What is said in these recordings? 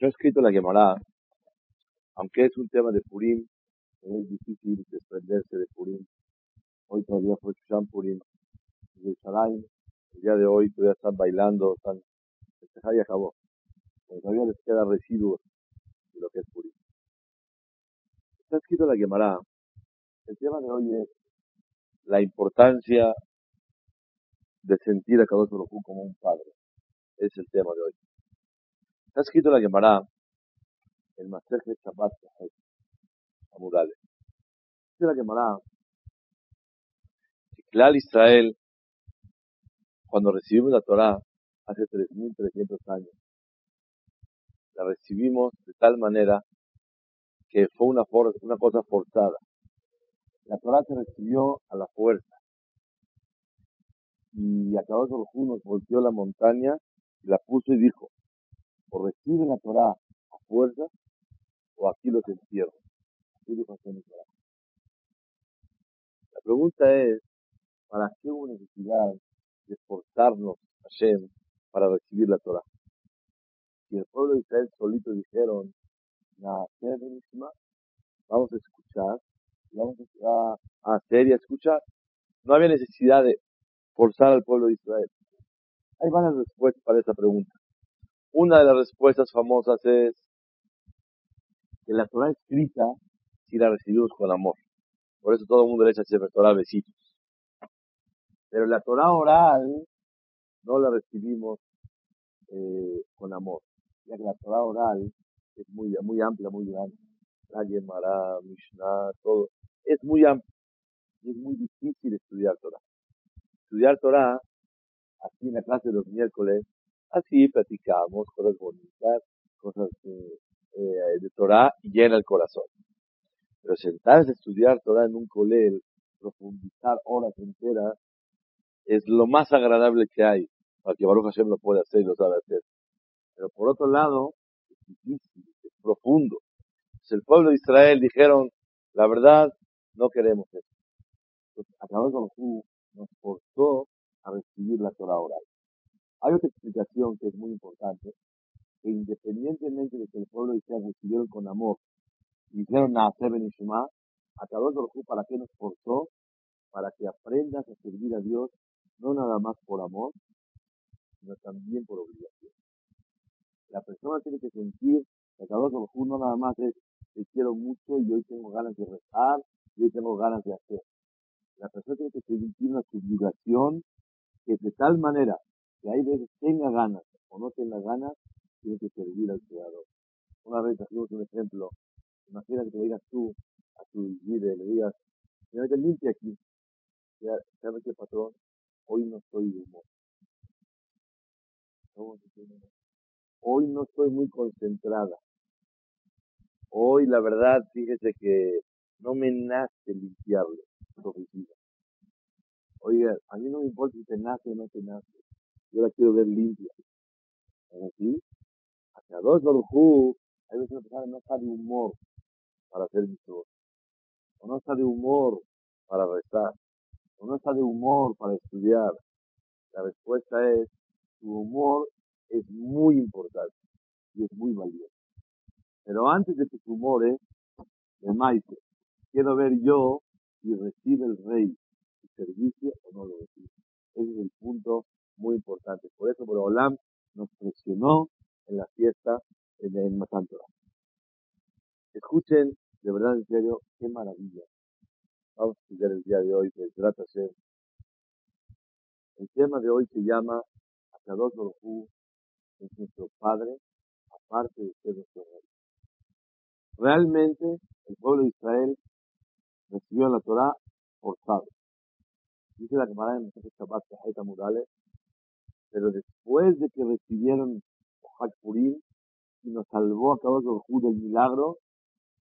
Está escrito en la Gemara, aunque es un tema de Purim, es difícil desprenderse de Purim. Hoy todavía fue Shushan Purim. el día de hoy todavía están bailando, están festejar y acabó. Pero todavía les queda residuos de lo que es Purim. Está escrito la Gemara, el tema de hoy es la importancia de sentir a Kadosh Baruj como un padre. Es el tema de hoy. Está escrito la Gemara, el Maseje Shabbat Amudale. Dice la Gemara, Klal Israel, cuando recibimos la Torah, hace 3.300 años, la recibimos de tal manera que fue una, una cosa forzada. La Torah se recibió a la fuerza. Y acabó los nos volteó la montaña y la puso y dijo, o reciben la Torah a fuerza o aquí los entierro. Así dijo La pregunta es, ¿para qué hubo necesidad de esforzarnos a Hashem para recibir la Torah? Y el pueblo de Israel solito dijeron, vamos a escuchar, vamos a hacer y a escuchar. No había necesidad de forzar al pueblo de Israel. Hay varias respuestas para esa pregunta. Una de las respuestas famosas es que la Torah escrita si la recibimos con amor. Por eso todo el mundo le echa siempre Torah besitos. Pero la Torah oral no la recibimos eh, con amor. Ya que la Torah oral es muy, muy amplia, muy grande. La Gemara, Mishnah, todo. Es muy amplia. Y es muy difícil estudiar Torah. Estudiar Torah, aquí en la clase de los miércoles, así platicamos cosas bonitas, cosas eh, de Torah y llena el corazón. Pero sentarse a estudiar Torah en un colel, profundizar horas enteras, es lo más agradable que hay, para que Baruch Hashem lo pueda hacer y lo sabe hacer. Pero por otro lado, es difícil, es profundo. Pues el pueblo de Israel dijeron, la verdad, no queremos eso. Entonces, acabamos con nos forzó a recibir la Torah oral. Hay otra explicación que es muy importante, que independientemente de que el pueblo de Israel recibieron con amor y dijeron Naaseh Ben Ishma, a Kadosh ¿para qué nos forzó? Para que aprendas a servir a Dios, no nada más por amor, sino también por obligación. La persona tiene que sentir que Kadosh no nada más es te quiero mucho y hoy tengo ganas de rezar y hoy tengo ganas de hacer. La persona tiene que sentir una obligación que de tal manera que hay veces tenga ganas o no tenga ganas, tiene que servir al Creador. Una vez hacemos un ejemplo, imagina que te digas tú a tu líder, le digas, te limpia aquí. ¿Sabes qué, patrón? Hoy no estoy de humor. Hoy no estoy muy concentrada. Hoy, la verdad, fíjese que no me nace limpiarle su oficina. Oiga, a mí no me importa si te nace o no te nace. Yo la quiero ver limpia. así? Hacia dos Barujú, hay veces una persona no está de humor para hacer voz. O no está de humor para rezar. O no está de humor para estudiar. La respuesta es, su humor es muy importante y es muy valioso. Pero antes de que su humor es, de Maite, quiero ver yo si recibe el rey su servicio o no lo recibe. Ese es el punto muy importante. Por eso, por Olam nos presionó en la fiesta en Matantora. Escuchen, de verdad, en serio, qué maravilla. Vamos a estudiar el día de hoy, que trata ser. El tema de hoy se llama Akadosh Baruj es nuestro Padre, aparte de ser nuestro Rey. Realmente, el pueblo de Israel recibió la Torah forzado. Dice la Gemara en el Shabbat Mudale, pero después de que recibieron Hak Purim y nos salvó a cabo del milagro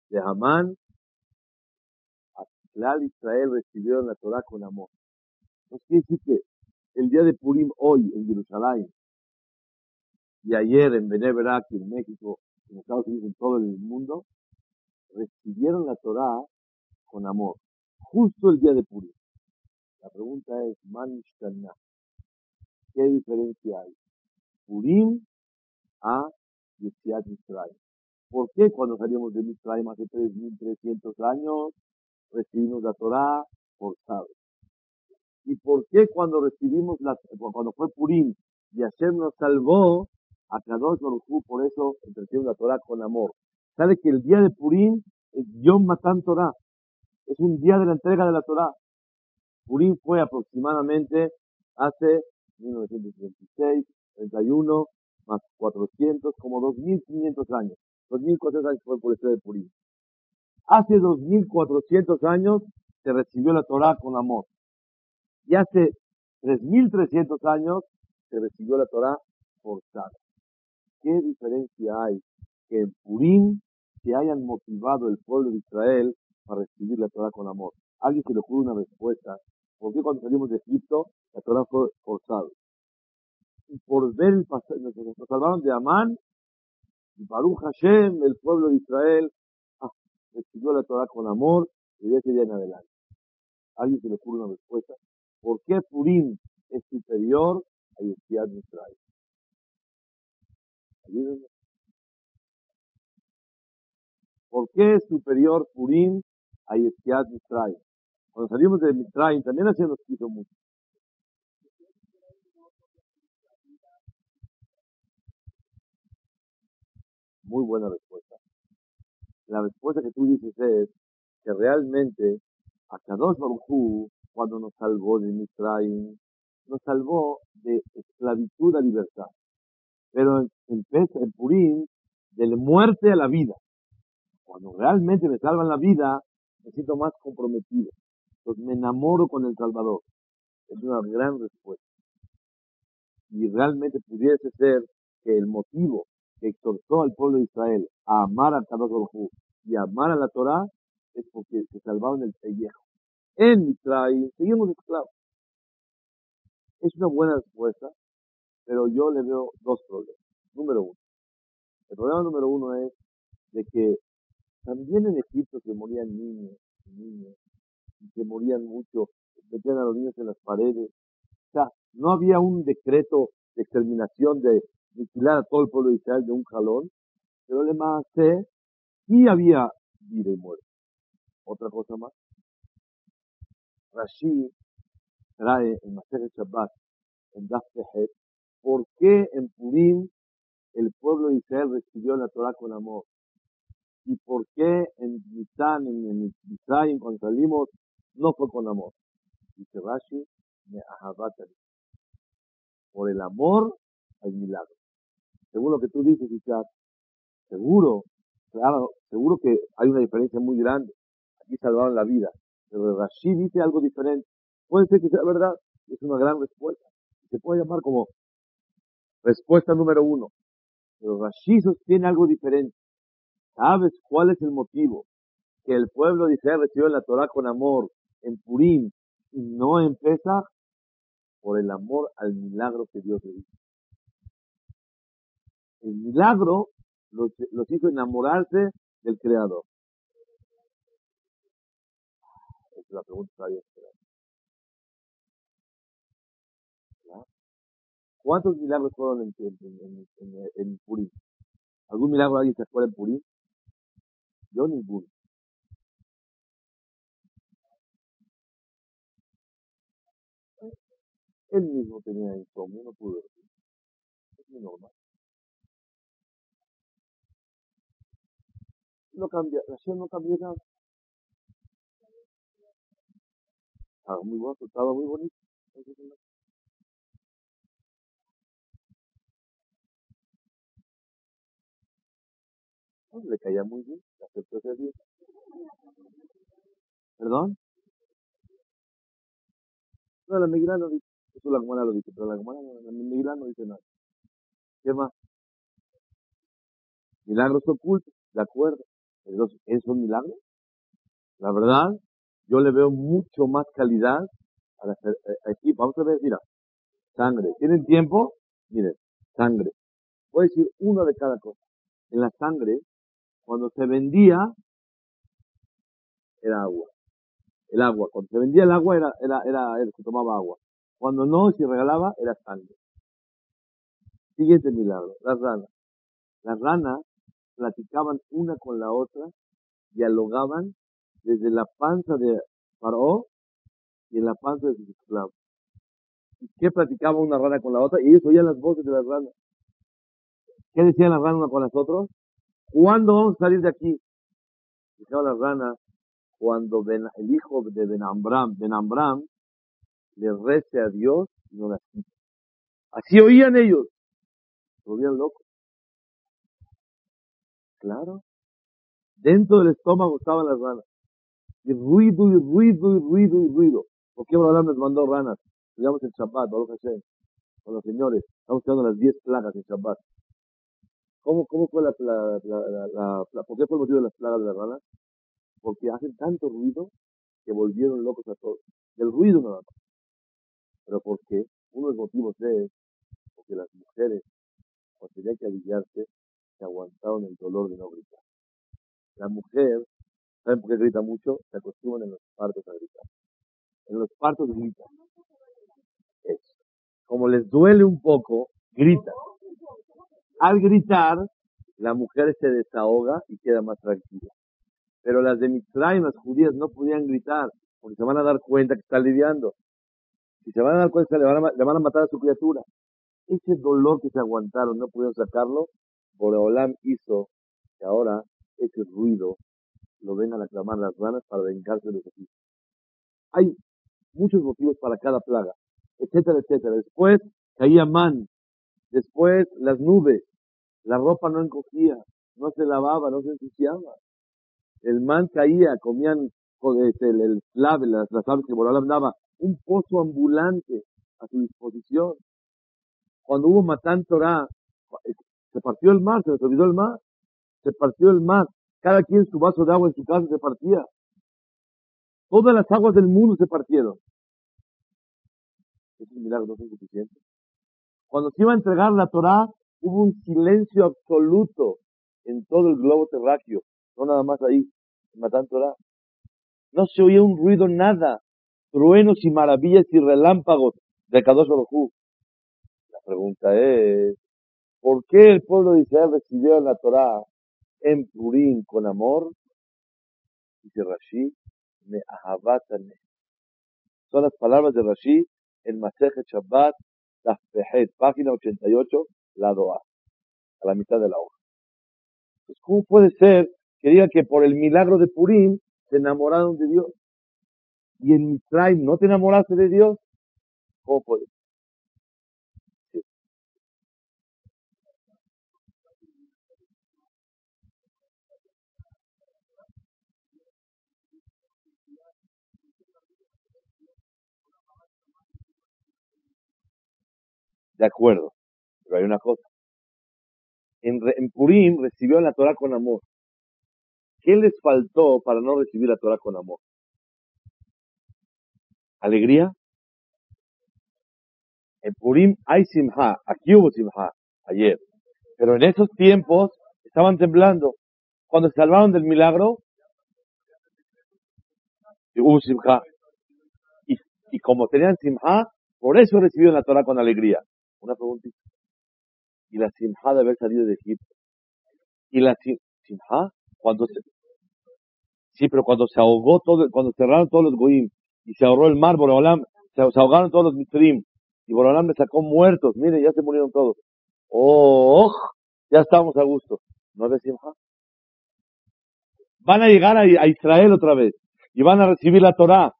de Hamán, Clal Israel recibieron la Torah con amor. Entonces quiere decir que el día de Purim hoy en Jerusalén y ayer en Beneverak en México, en Estados Unidos, en todo el mundo, recibieron la Torah con amor. Justo el día de Purim. La pregunta es, Man ¿qué diferencia hay? Purim a Yetziat Mitzrayim. ¿Por qué cuando salimos de Mitzrayim hace 3.300 años recibimos la Torah forzada? ¿Y por qué cuando recibimos la, cuando fue Purim y Hashem nos salvó, a Kadosh Baruj por eso entretuvimos la Torah con amor? ¿Sabe que el día de Purim es Yom Matan Torah? Es un día de la entrega de la Torah. Purim fue aproximadamente hace 1936, 31, más 400, como 2.500 años. 2.400 años fue el de Purim. Hace 2.400 años se recibió la Torah con amor. Y hace 3.300 años se recibió la Torah forzada. ¿Qué diferencia hay que en Purim se hayan motivado el pueblo de Israel para recibir la Torah con amor? Alguien se le ocurre una respuesta. ¿Por qué cuando salimos de Egipto la Torah fue forzada? Y por ver el pasaje, nos salvaron de Amán y Baruch Hashem, el pueblo de Israel, ah, recibió la Torah con amor y de ese en adelante. Alguien se le ocurre una respuesta. ¿Por qué Purim es superior a Yeshiat? Ayúdenme. ¿Por qué es superior Purim a Yeshiat Mitzrayim? Cuando salimos de Mitzrayim también así nos quiso mucho. Muy buena respuesta. La respuesta que tú dices es que realmente a Kadosh Baruj cuando nos salvó de Misraim, nos salvó de esclavitud a libertad. Pero en, en Purim, de la muerte a la vida. Cuando realmente me salvan la vida, me siento más comprometido. Me enamoro con el Salvador. Es una gran respuesta. Y realmente pudiese ser que el motivo que exhortó al pueblo de Israel a amar a Kadosh y a amar a la Torah es porque se salvaron del pellejo en Mitzrayim, seguimos esclavos. Es una buena respuesta, pero yo le veo dos problemas. Número uno. El problema número uno es de que también en Egipto se morían niños y niños, y se morían mucho, metían a los niños en las paredes. O sea, no había un decreto de exterminación de aniquilar a todo el pueblo de Israel de un jalón, pero además sí había vida y muerte. Otra cosa más, Rashi trae en Maser Shabbat, en Daf ¿por qué en Purim el pueblo de Israel recibió la Torah con amor? ¿Y por qué en Mitzán, en Mitzrayim, cuando salimos, no fue con amor? Dice Rashi, me por el amor al milagro. Según lo que tú dices, Isaac, seguro, claro, seguro que hay una diferencia muy grande. Aquí salvaron la vida. Pero Rashi dice algo diferente. Puede ser que sea verdad. Es una gran respuesta. Se puede llamar como respuesta número uno. Pero Rashi sostiene algo diferente. ¿Sabes cuál es el motivo? Que el pueblo de Israel recibió la Torah con amor en Purim y no en Pesach por el amor al milagro que Dios le hizo. El milagro los, hizo enamorarse del Creador. la pregunta ¿Cuántos milagros fueron en, en, en, en, Purim? ¿Algún milagro alguien se acuerda en Purim? Yo ninguno. Él mismo tenía insomnio, no pudo dormir. Es muy normal. No cambia, la acción no cambia nada. Estaba muy bueno, estaba muy bonito. le caía muy bien, aceptó ese día. ¿Perdón? No, la migrana dice, eso la Gemara lo dice, pero la Gemara, la migrana no dice nada. ¿Qué más? Milagros ocultos, de acuerdo. Entonces, ¿es un milagro? La verdad, yo le veo mucho más calidad a la, aquí. Vamos a ver, mira, sangre. ¿Tienen tiempo? Miren, sangre. Voy a decir uno de cada cosa. En la sangre, cuando se vendía, era agua. El agua. Cuando se vendía el agua, era, era, era, se tomaba agua. Cuando no, si regalaba, era sangre. Siguiente milagro, las ranas. Las ranas platicaban una con la otra, dialogaban desde la panza de Faraó y en la panza de sus esclavos. ¿Y qué platicaba una rana con la otra? Y ellos oían las voces de las ranas. ¿Qué decían las ranas una con las otras? ¿Cuándo vamos a salir de aquí? Dijeron las ranas, cuando el hijo de Benambram, Benambram, le rece a Dios y no las quita. Así oían ellos. Se volvían locos. Claro. Dentro del estómago estaban las ranas. Y ruido, y ruido, y ruido, y ruido. ¿Por qué Abraham nos mandó ranas? Digamos el Shabbat, con los señores. Estamos quedando las 10 plagas en Shabbat. ¿Cómo, cómo fue la, la, la, la, ¿Por qué fue el motivo de las plagas de las ranas? Porque hacen tanto ruido que volvieron locos a todos. Del ruido nada más. Pero porque uno de los motivos es porque las mujeres, cuando tenían que aliviarse, se aguantaron el dolor de no gritar. La mujer, ¿saben por qué grita mucho? Se acostumbran en los partos a gritar. En los partos gritan. Eso. Como les duele un poco, gritan. Al gritar, la mujer se desahoga y queda más tranquila. Pero las de Mitzrayim, las judías, no podían gritar, porque se van a dar cuenta que está lidiando. Si se van a dar cuenta, le van a, le van a matar a su criatura. Ese dolor que se aguantaron, no pudieron sacarlo, Boreolam hizo que ahora ese ruido lo vengan a clamar las ranas para vengarse de los hijos. Hay muchos motivos para cada plaga, etcétera, etcétera. Después caía man, después las nubes, la ropa no encogía, no se lavaba, no se ensuciaba. El man caía, comían este, el, el clave, las, las aves que Boreolam daba, un pozo ambulante a su disposición. Cuando hubo Matán Torah, se partió el mar, se les olvidó el mar. Se partió el mar. Cada quien su vaso de agua en su casa se partía. Todas las aguas del mundo se partieron. Ese milagro no es. Cuando se iba a entregar la Torah, hubo un silencio absoluto en todo el globo terráqueo. No nada más ahí, en Matán Torah. No se oía un ruido, nada. Truenos y maravillas y relámpagos de Kadosh Baruj La pregunta es, ¿Por qué el pueblo de Israel recibió la Torah en Purim con amor? Dice Rashi, me ahabatane. Son las palabras de Rashi en Masejet Shabbat, Tafpehet, página 88, lado A, a la mitad de la hoja. Pues, ¿cómo puede ser que diga que por el milagro de Purim se enamoraron de Dios? Y en Mitzrayim no te enamoraste de Dios? ¿Cómo ser? De acuerdo, pero hay una cosa. En, Purim recibió la Torah con amor. ¿Qué les faltó para no recibir la Torah con amor? ¿Alegría? En Purim hay simha, aquí hubo simha, ayer. Pero en esos tiempos estaban temblando. Cuando se salvaron del milagro, hubo simha. Y, como tenían simha, por eso recibieron la Torah con alegría. Una preguntita. ¿Y la simha de haber salido de Egipto? ¿Y la simha? Cuando se... Sí, pero cuando se ahogó todo, cuando cerraron todos los goim y se ahorró el mar, Borolam, se, ahogaron todos los mitrim y Borolam le sacó muertos. Mire, ya se murieron todos. ¡Oh! Ya estamos a gusto. ¿No es? Van a llegar a, Israel otra vez y van a recibir la Torah.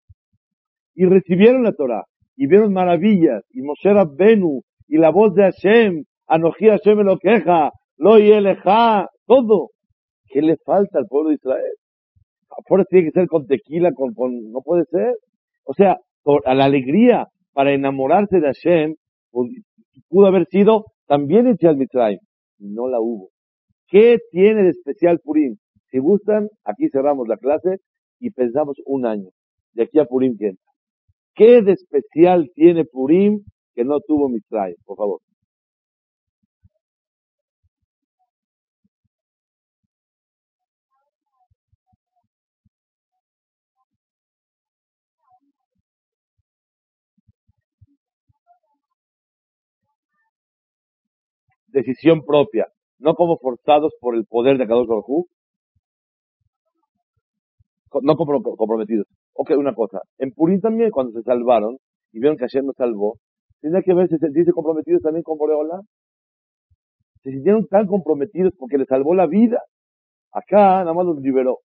Y recibieron la Torah y vieron maravillas. Y Moshe Rabbenu y la voz de Hashem, Anoji Hashem me lo queja, lo eleja, todo. ¿Qué le falta al pueblo de Israel? Ahora tiene que ser con tequila, con, con, no puede ser. O sea, a la alegría para enamorarse de Hashem, pudo haber sido también en al Mitzrayim. No la hubo. ¿Qué tiene de especial Purim? Si gustan, aquí cerramos la clase y pensamos un año. De aquí a Purim, ¿quién? ¿Qué de especial tiene Purim que no tuvo Mitzrayim, por favor. Decisión propia. no como forzados por el poder de Kadosh Baruj no comprometidos. Ok, una cosa. En Purim también, cuando se salvaron y vieron que ayer nos salvó, tenía que verse, sentirse comprometidos también con Boreola. Se sintieron tan comprometidos porque les salvó la vida. Acá nada más los liberó.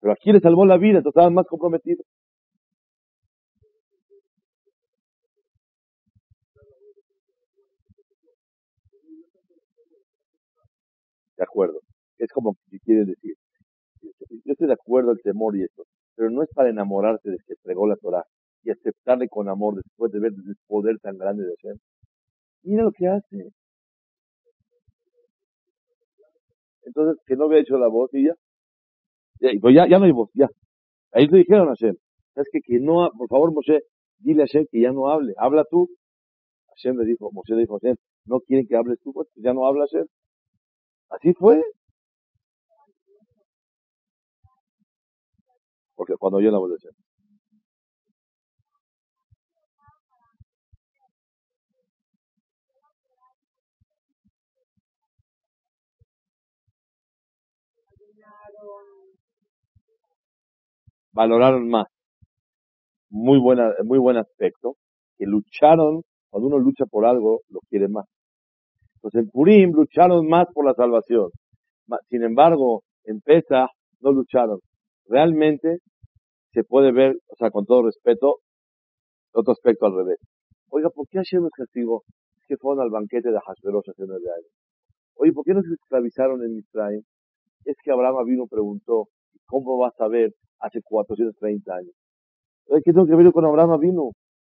Pero aquí les salvó la vida, entonces estaban más comprometidos. De acuerdo. Es como que quiere decir. Yo estoy de acuerdo el temor y esto, pero no es para enamorarse de que pregó la Torah y aceptarle con amor después de ver el poder tan grande de Hashem. Mira lo que hace. Entonces, que no había hecho la voz y ya. Ya, pues ya, ya no hay voz, ya. Ahí le dijeron a Hashem. ¿Sabes que Que no, por favor, Moshe, dile a Hashem que ya no hable. Habla tú. Hashem le dijo, Moshe le dijo a Hashem, no quieren que hables tú, pues ya no habla Hashem. Así fue. Porque cuando yo la voz de Hashem. valoraron más. Muy buena, muy buen aspecto. Que lucharon, cuando uno lucha por algo, lo quiere más. Entonces en Purim lucharon más por la salvación. Sin embargo, en Pesa no lucharon. Realmente se puede ver, o sea, con todo respeto, otro aspecto al revés. Oiga, ¿por qué Hashem es castigo? Es que fueron al banquete de Hashverosh hace nueve años. Oye, ¿por qué no se esclavizaron en Israel? Es que Abraham vino preguntó, ¿cómo vas a ver hace 430 años. ¿Qué tengo que ver con Abraham vino?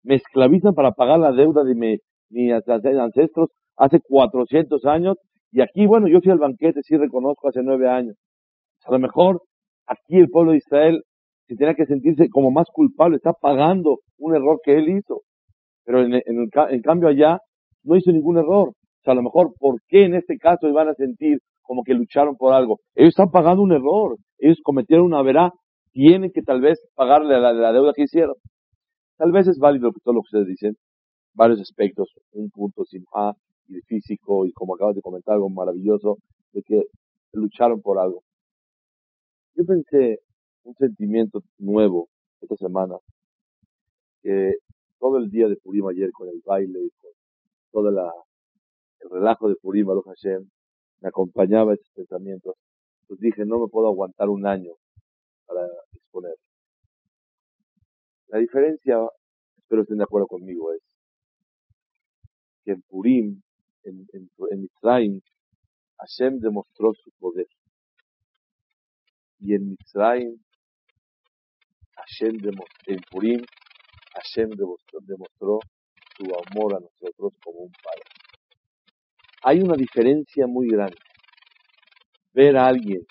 Me esclavizan para pagar la deuda de mi, mis ancestros hace 400 años y aquí, bueno, yo fui al banquete, sí reconozco, hace nueve años. A lo mejor aquí el pueblo de Israel se tiene que sentirse como más culpable, está pagando un error que él hizo. Pero en, en, cambio allá no hizo ningún error. O sea, a lo mejor, ¿por qué en este caso iban a sentir como que lucharon por algo? Ellos están pagando un error. Ellos cometieron una verá tienen que tal vez pagarle la, la deuda que hicieron. Tal vez es válido todo lo que ustedes dicen, varios aspectos, un punto sin A y físico, y como acabas de comentar, algo maravilloso, de que lucharon por algo. Yo pensé un sentimiento nuevo esta semana, que todo el día de Purim ayer con el baile y con todo el relajo de Purim, Baruch Hashem, me acompañaba esos pensamientos. Pues dije, no me puedo aguantar un año para exponer. La diferencia, espero estén de acuerdo conmigo, es que en Purim, en, en, Mitzrayim, Hashem demostró su poder. Y en Mitzrayim, Hashem demostró, en Purim, Hashem demostró, demostró su amor a nosotros como un padre. Hay una diferencia muy grande. Ver a alguien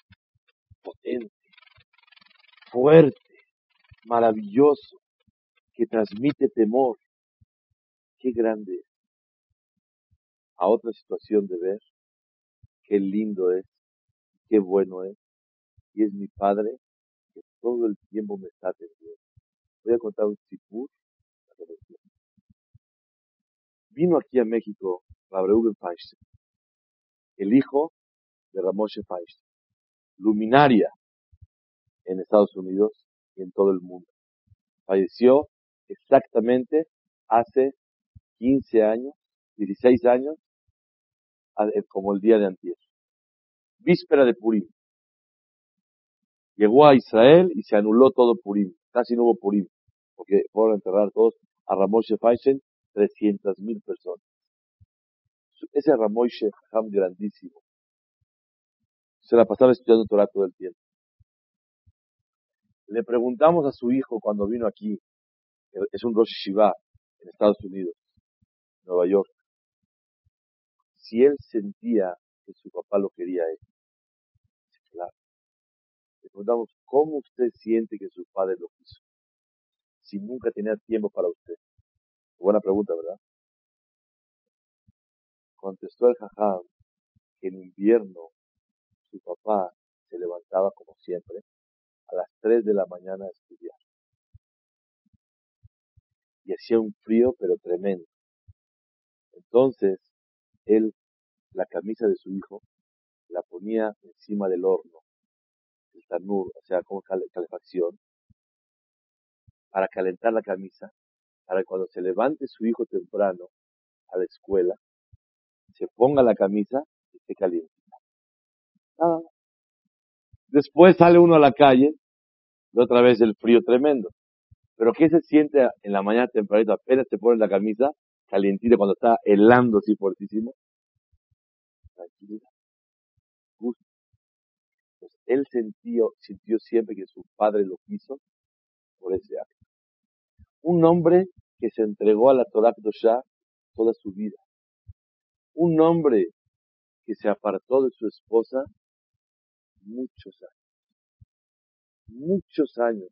potente, fuerte, maravilloso, que transmite temor. Qué grande es. A otra situación de ver, qué lindo es, qué bueno es. Y es mi padre que todo el tiempo me está atendiendo. Voy a contar un sipur. Vino aquí a México Rabreuben Feinstein, el hijo de Ramoshe Feinstein, luminaria en Estados Unidos y en todo el mundo. Falleció exactamente hace 15 años, 16 años, como el día de antier. Víspera de Purim. Llegó a Israel y se anuló todo Purim. Casi no hubo Purim, porque fueron a enterrar todos a Ramoshe Feinstein, 300 mil personas. Ese Ramoshe Ham grandísimo. Se la pasaba estudiando Torah todo el tiempo. Le preguntamos a su hijo cuando vino aquí, es un Rosh Shiva en Estados Unidos, Nueva York, si él sentía que su papá lo quería a él. Claro. Le preguntamos, ¿cómo usted siente que su padre lo quiso? Si nunca tenía tiempo para usted. Buena pregunta, ¿verdad? Contestó el jajam que en invierno su papá se levantaba como siempre a las 3 de la mañana a estudiar. Y hacía un frío, pero tremendo. Entonces, él, la camisa de su hijo, la ponía encima del horno, el tanur, o sea, con calefacción, para calentar la camisa, para que cuando se levante su hijo temprano a la escuela, se ponga la camisa y esté caliente. Después sale uno a la calle y otra vez el frío tremendo. Pero ¿qué se siente en la mañana tempranito? Apenas te pones la camisa calientita cuando está helando así fuertísimo. Tranquilidad. Gusto. Pues él sintió, siempre que su padre lo quiso por ese acto. Un hombre que se entregó a la Torah Kedoshá toda su vida. Un hombre que se apartó de su esposa muchos años. Muchos años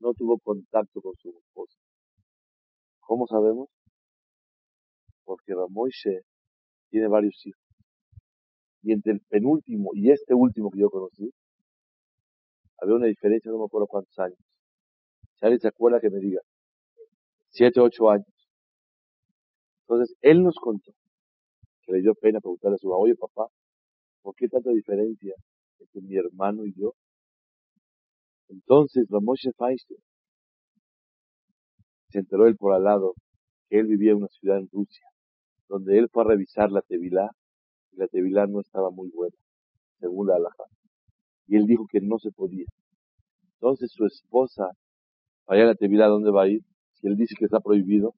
no tuvo contacto con su esposa. ¿Cómo sabemos? Porque Ramoishe tiene varios hijos. Y entre el penúltimo y este último que yo conocí, había una diferencia, no me acuerdo cuántos años. Si alguien se acuerda que me diga, siete, ocho años. Entonces, él nos contó que le dio pena preguntarle a su oye papá, ¿por qué tanta diferencia entre mi hermano y yo? Entonces, Ramoshe Feinstein se enteró él por al lado que él vivía en una ciudad en Rusia, donde él fue a revisar la Tevilá, y la Tevilá no estaba muy buena, según la Alajá. Y él dijo que no se podía. Entonces su esposa, vaya a la Tevilá, ¿dónde va a ir? Si él dice que está prohibido,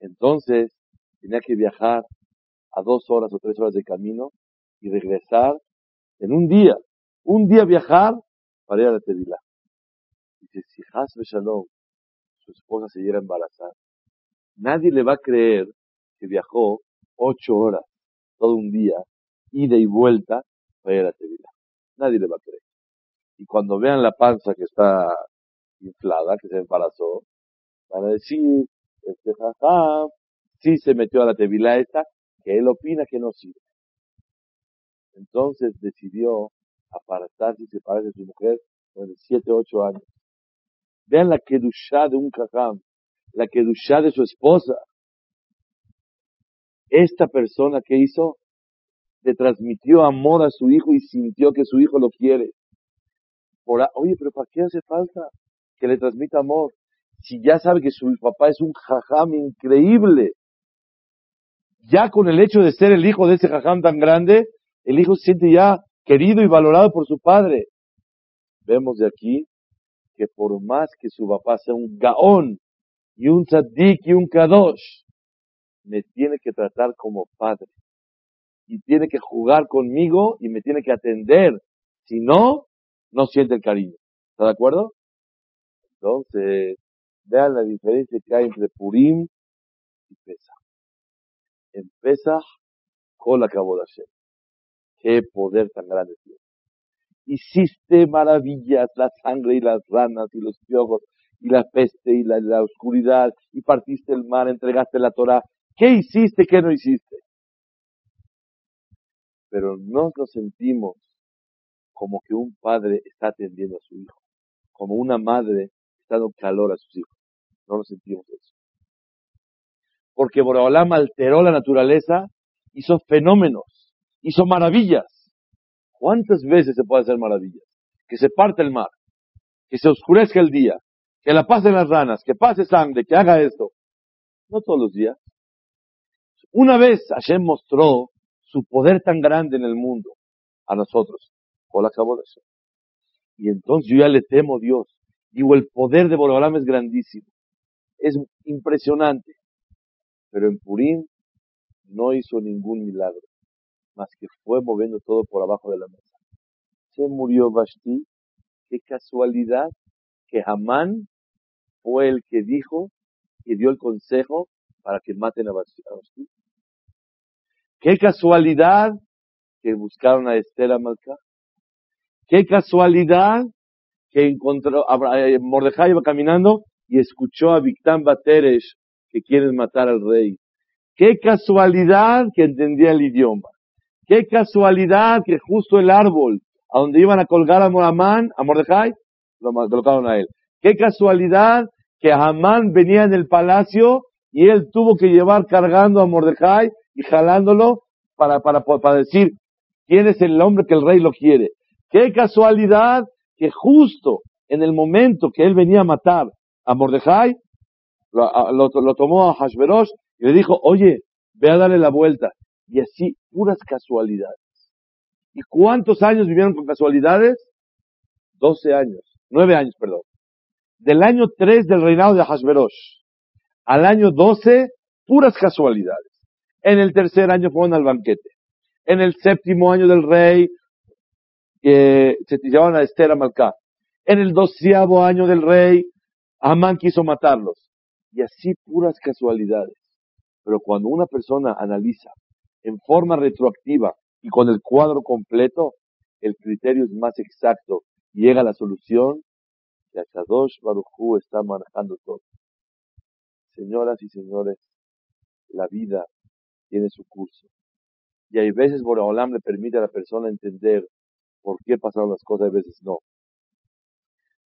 entonces tenía que viajar a dos horas o tres horas de camino y regresar en un día. Un día viajar para ir a la Tevilá. Dice, si Hasbe Shalom, su esposa se llega a embarazar, nadie le va a creer que viajó ocho horas, todo un día, ida y vuelta, para ir a la Tevilá. Nadie le va a creer. Y cuando vean la panza que está inflada, que se embarazó, van a decir, este jajam, sí se metió a la Tevilá esta, que él opina que no sirve. Entonces decidió apartarse y separarse de su mujer de 7, 8 años. Vean la kedushá de un cajam, la kedushá de su esposa. Esta persona que hizo, le transmitió amor a su hijo y sintió que su hijo lo quiere. Por, Oye, pero ¿para qué hace falta que le transmita amor? Si ya sabe que su papá es un jajam increíble. Ya con el hecho de ser el hijo de ese jajam tan grande, el hijo siente ya querido y valorado por su padre. Vemos de aquí que por más que su papá sea un gaón y un tzaddik y un kadosh, me tiene que tratar como padre. Y tiene que jugar conmigo y me tiene que atender. Si no, no siente el cariño. ¿Está de acuerdo? Entonces, vean la diferencia que hay entre Purim y Pesach. En Pesach, con la Hashem. Qué poder tan grande tiene. Hiciste maravillas, la sangre y las ranas y los piojos y la peste y la, la oscuridad y partiste el mar, entregaste la Torah. ¿Qué hiciste? ¿Qué no hiciste? Pero no nos sentimos como que un padre está atendiendo a su hijo, como una madre está dando calor a sus hijos. No nos sentimos eso. Porque Boraholam alteró la naturaleza, hizo fenómenos hizo maravillas. ¿Cuántas veces se puede hacer maravillas? Que se parte el mar, que se oscurezca el día, que la pasen las ranas, que pase sangre, que haga esto. No todos los días. Una vez Hashem mostró su poder tan grande en el mundo a nosotros. Acabó de eso. Y entonces yo ya le temo a Dios. Digo, el poder de Borobalam es grandísimo. Es impresionante. Pero en Purim no hizo ningún milagro más que fue moviendo todo por abajo de la mesa. Se murió Vashti. Qué casualidad que Hamán fue el que dijo y dio el consejo para que maten a Vashti. Qué casualidad que buscaron a Esther Amalcá. Qué casualidad que encontró, eh, Mordejai iba caminando y escuchó a Victán Bateresh que quieren matar al rey. Qué casualidad que entendía el idioma. Qué casualidad que justo el árbol a donde iban a colgar a Moramán, a Mordejai, lo colocaron a él. Qué casualidad que Hamán venía en el palacio y él tuvo que llevar cargando a Mordejai y jalándolo para, para, para decir, quién es el hombre que el rey lo quiere. Qué casualidad que justo en el momento que él venía a matar a Mordejai, lo, tomó a Hashverosh y le dijo, oye, ve a darle la vuelta. Y así, puras casualidades. ¿Y cuántos años vivieron con casualidades? Doce años, nueve años, perdón. Del año tres del reinado de Hashverosh al año doce, puras casualidades. En el tercer año fueron al banquete. En el séptimo año del rey, se llevaban a Esther a Malcá. En el doceavo año del rey, Amán quiso matarlos. Y así puras casualidades. Pero cuando una persona analiza en forma retroactiva y con el cuadro completo, el criterio es más exacto. Llega a la solución que Akadosh Baruchú está manejando todo. Señoras y señores, la vida tiene su curso. Y hay veces Boraholam le permite a la persona entender por qué pasaron las cosas, a veces no.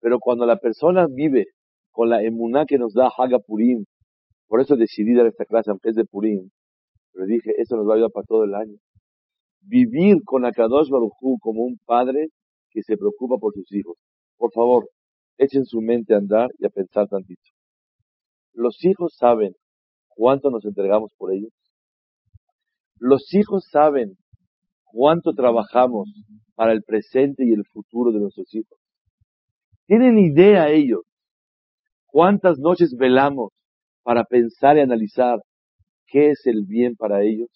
Pero cuando la persona vive con la emuná que nos da Haga Purim, por eso decidí dar esta clase, aunque es de Purim, pero dije, eso nos va a ayudar para todo el año. Vivir con Akadosh Barujú como un padre que se preocupa por sus hijos. Por favor, echen su mente a andar y a pensar tantito. Los hijos saben cuánto nos entregamos por ellos. Los hijos saben cuánto trabajamos para el presente y el futuro de nuestros hijos. ¿Tienen idea ellos cuántas noches velamos para pensar y analizar qué es el bien para ellos?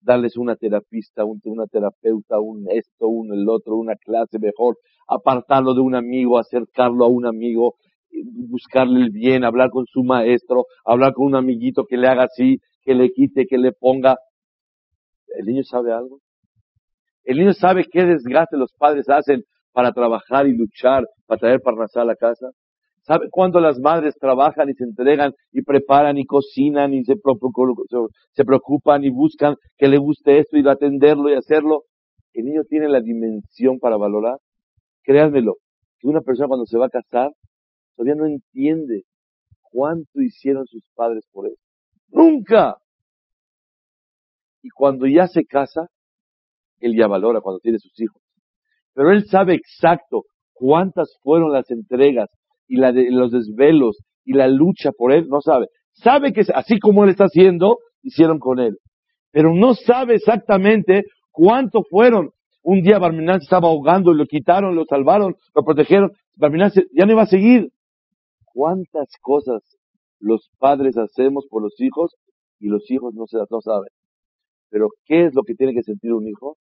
Darles una terapista, una terapeuta, un esto, un el otro, una clase mejor, apartarlo de un amigo, acercarlo a un amigo, buscarle el bien, hablar con su maestro, hablar con un amiguito que le haga así, que le quite, que le ponga. ¿El niño sabe algo? El niño sabe qué desgaste los padres hacen para trabajar y luchar, para traer parnasá a la casa. ¿Sabe cuándo las madres trabajan y se entregan y preparan y cocinan y se, preocupan y buscan que le guste esto y atenderlo y hacerlo? El niño tiene la dimensión para valorar. Créanmelo, que una persona cuando se va a casar todavía no entiende cuánto hicieron sus padres por él. Nunca. Y cuando ya se casa, él ya valora cuando tiene sus hijos. Pero él sabe exacto cuántas fueron las entregas y la de, los desvelos y la lucha por él, no sabe. Sabe que así como él está haciendo, hicieron con él. Pero no sabe exactamente cuánto fueron. Un día Barminan estaba ahogando y lo quitaron, lo salvaron, lo protegieron. Barminan ya no iba a seguir. ¿Cuántas cosas los padres hacemos por los hijos y los hijos no, se, no saben? Pero ¿qué es lo que tiene que sentir un hijo?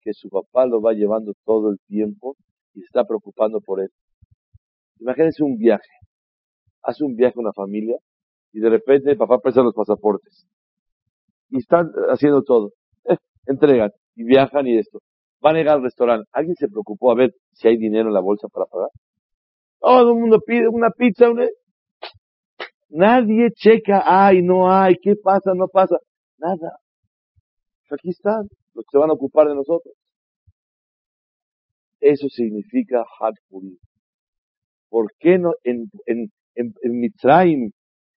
que su papá lo va llevando todo el tiempo y está preocupando por él. Imagínense un viaje. Hace un viaje una familia y de repente el papá presta los pasaportes. Y están haciendo todo. Eh, entregan y viajan y esto. Van a llegar al restaurante. ¿Alguien se preocupó a ver si hay dinero en la bolsa para pagar? Todo el mundo pide una pizza. Nadie checa, ay, no hay, qué pasa, no pasa. Nada. Aquí están los que se van a ocupar de nosotros. Eso significa Had ¿Por qué no en, en, en, Mitzrayim,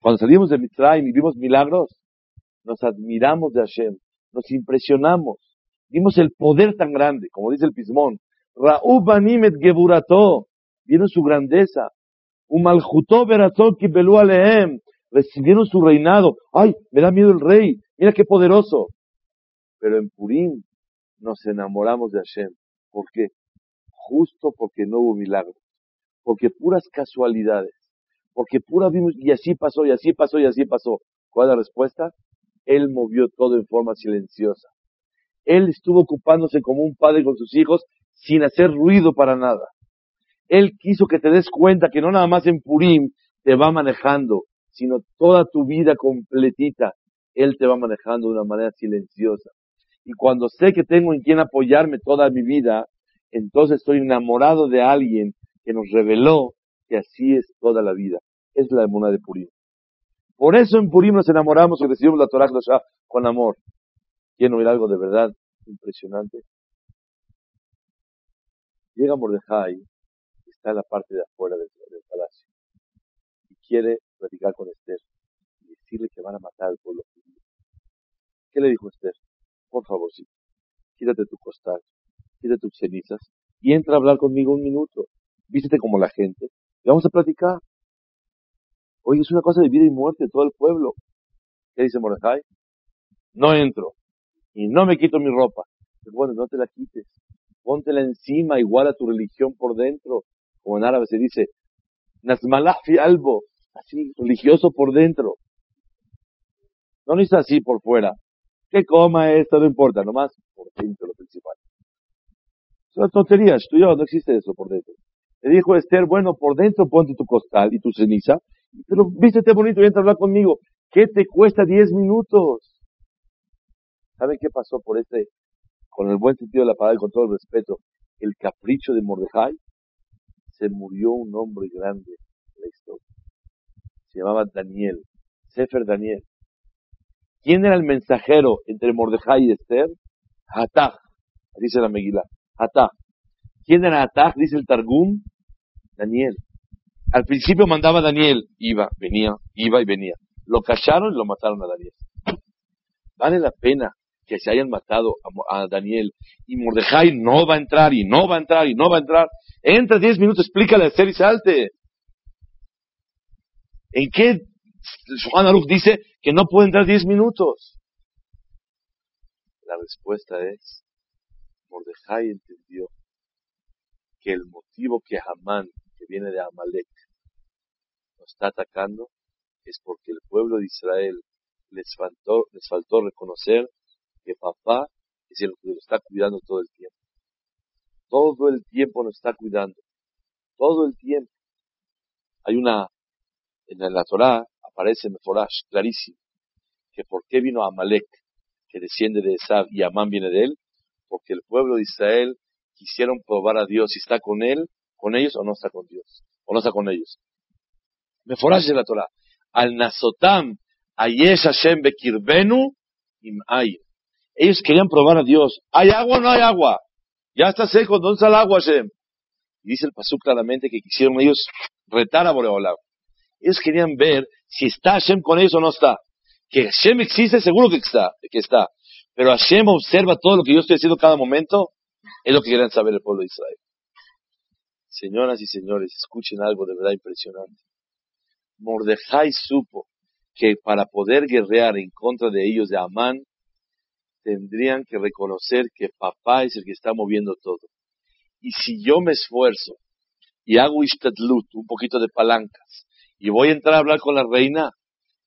cuando salimos de Mitzrayim y vimos milagros, nos admiramos de Hashem, nos impresionamos, vimos el poder tan grande, como dice el Pismón, Ra'ub Animet Geburato, vieron su grandeza, recibieron su reinado, ay, me da miedo el rey, mira qué poderoso, pero en Purim nos enamoramos de Hashem. ¿Por qué? Justo porque no hubo milagros. Porque puras casualidades. Porque pura vimos, y así pasó, y así pasó, y así pasó. ¿Cuál es la respuesta? Él movió todo en forma silenciosa. Él estuvo ocupándose como un padre con sus hijos sin hacer ruido para nada. Él quiso que te des cuenta que no nada más en Purim te va manejando, sino toda tu vida completita. Él te va manejando de una manera silenciosa. Y cuando sé que tengo en quien apoyarme toda mi vida, entonces estoy enamorado de alguien que nos reveló que así es toda la vida. Es la emuna de Purim. Por eso en Purim nos enamoramos y recibimos la Torah con amor. ¿Quieren oír algo de verdad impresionante? Llega Mordejai, está en la parte de afuera del, palacio, y quiere platicar con Esther y decirle que van a matar al pueblo judío. ¿Qué le dijo Esther? Por favor, sí. quítate tu costal, quítate tus cenizas y entra a hablar conmigo un minuto. Vístete como la gente y vamos a platicar. Oye, es una cosa de vida y muerte todo el pueblo. ¿Qué dice Mordejai? No entro y no me quito mi ropa. Bueno, no te la quites. Póntela encima igual a tu religión por dentro. Como en árabe se dice, Nazmalafi albo, así, religioso por dentro. No lo así por fuera. Que coma esto, no importa, nomás por dentro lo principal. Es una tontería, estudió, no existe eso por dentro. Le dijo Esther, bueno, por dentro ponte tu costal y tu ceniza, pero vístete bonito y entra a hablar conmigo. ¿Qué te cuesta diez minutos? ¿Saben qué pasó por este, con el buen sentido de la palabra y con todo el respeto, el capricho de Mordejai? Se murió un hombre grande en la historia. Se llamaba Daniel, Sefer Daniel. ¿Quién era el mensajero entre Mordejai y Esther? Hatach, dice la Megilá. Hatach. ¿Quién era Hatach? Dice el Targum. Daniel. Al principio mandaba Daniel, iba, venía, iba y venía. Lo callaron y lo mataron a Daniel. Vale la pena que se hayan matado a, Daniel y Mordejai no va a entrar y no va a entrar y no va a entrar. Entra diez minutos, explícale a Esther y salte. ¿En qué Juan Aruch dice que no puede entrar diez minutos? La respuesta es, Mordejai entendió que el motivo que Hamán, que viene de Amalek, nos está atacando es porque el pueblo de Israel les faltó, les faltó reconocer que papá es el que lo está cuidando todo el tiempo. Todo el tiempo nos está cuidando. Todo el tiempo. Hay una, en la Torah aparece Meforash, clarísimo, que por qué vino Amalek, que desciende de Esab y Amán viene de él, porque el pueblo de Israel quisieron probar a Dios si está con él, con ellos o no está con Dios, o no está con ellos. Meforash de la Torah. Al Nasotam, Ayesh Hashem Bekirbenu, Im Ellos querían probar a Dios. ¿Hay agua o no hay agua? Ya está seco, ¿dónde está el agua, Hashem? Y dice el Pasú claramente que quisieron ellos retar a Boreolam. Ellos querían ver si está Hashem con ellos o no está. Que Hashem existe, seguro que está, que está. Pero Hashem observa todo lo que yo estoy haciendo cada momento. Es lo que querían saber el pueblo de Israel. Señoras y señores, escuchen algo de verdad impresionante. Mordejai supo que para poder guerrear en contra de ellos de Amán, tendrían que reconocer que papá es el que está moviendo todo. Y si yo me esfuerzo y hago ishtadlut, un poquito de palancas, y voy a entrar a hablar con la reina,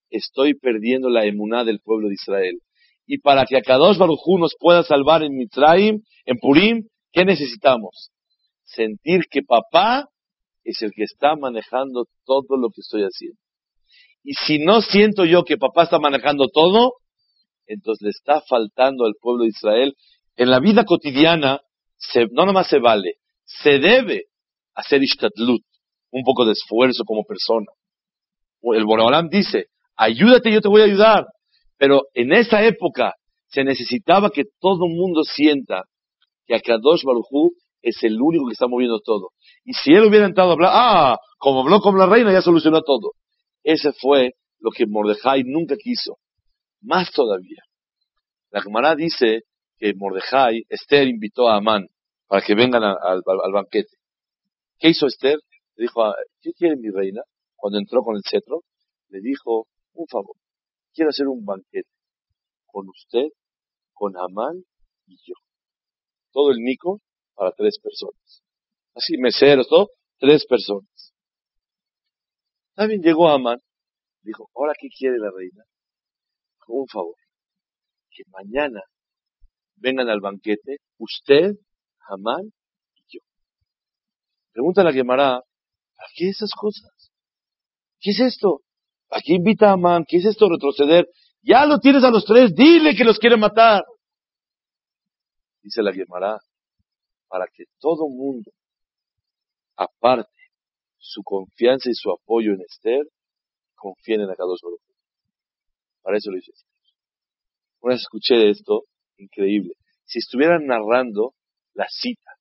estoy perdiendo la emuná del pueblo de Israel. Y para que Akadosh Barujú nos pueda salvar en Mitraim, en Purim, ¿qué necesitamos? Sentir que papá es el que está manejando todo lo que estoy haciendo. Y si no siento yo que papá está manejando todo, entonces le está faltando al pueblo de Israel. En la vida cotidiana, no nomás se vale, se debe hacer ishtadlut, un poco de esfuerzo como persona. El Boraholam dice, ayúdate, yo te voy a ayudar. Pero en esa época se necesitaba que todo el mundo sienta que Akadosh Barujú es el único que está moviendo todo. Y si él hubiera entrado a hablar, ah, como habló con la reina, ya solucionó todo. Ese fue lo que Mordejai nunca quiso. Más todavía. La Gemara dice que Mordejai, Esther invitó a Amán para que vengan al, banquete. ¿Qué hizo Esther? Le dijo, ah, ¿qué quiere mi reina? Cuando entró con el cetro, le dijo, un favor, quiero hacer un banquete con usted, con Amán y yo. Todo el mico para tres personas. Así, meseros, todo, tres personas. También llegó Amán, dijo, ¿ahora qué quiere la reina? Un favor, que mañana vengan al banquete usted, Amán y yo. Pregunta a la Gemara, ¿para qué esas cosas? ¿Qué es esto? ¿Para qué invita a Amán? ¿Qué es esto retroceder? Ya lo tienes a los tres, dile que los quiere matar. Dice la Gemara, para que todo mundo aparte su confianza y su apoyo en Esther, confíen en Akadosh Baruch. Para eso lo hice. Una vez escuché esto, increíble. Si estuvieran narrando la cita,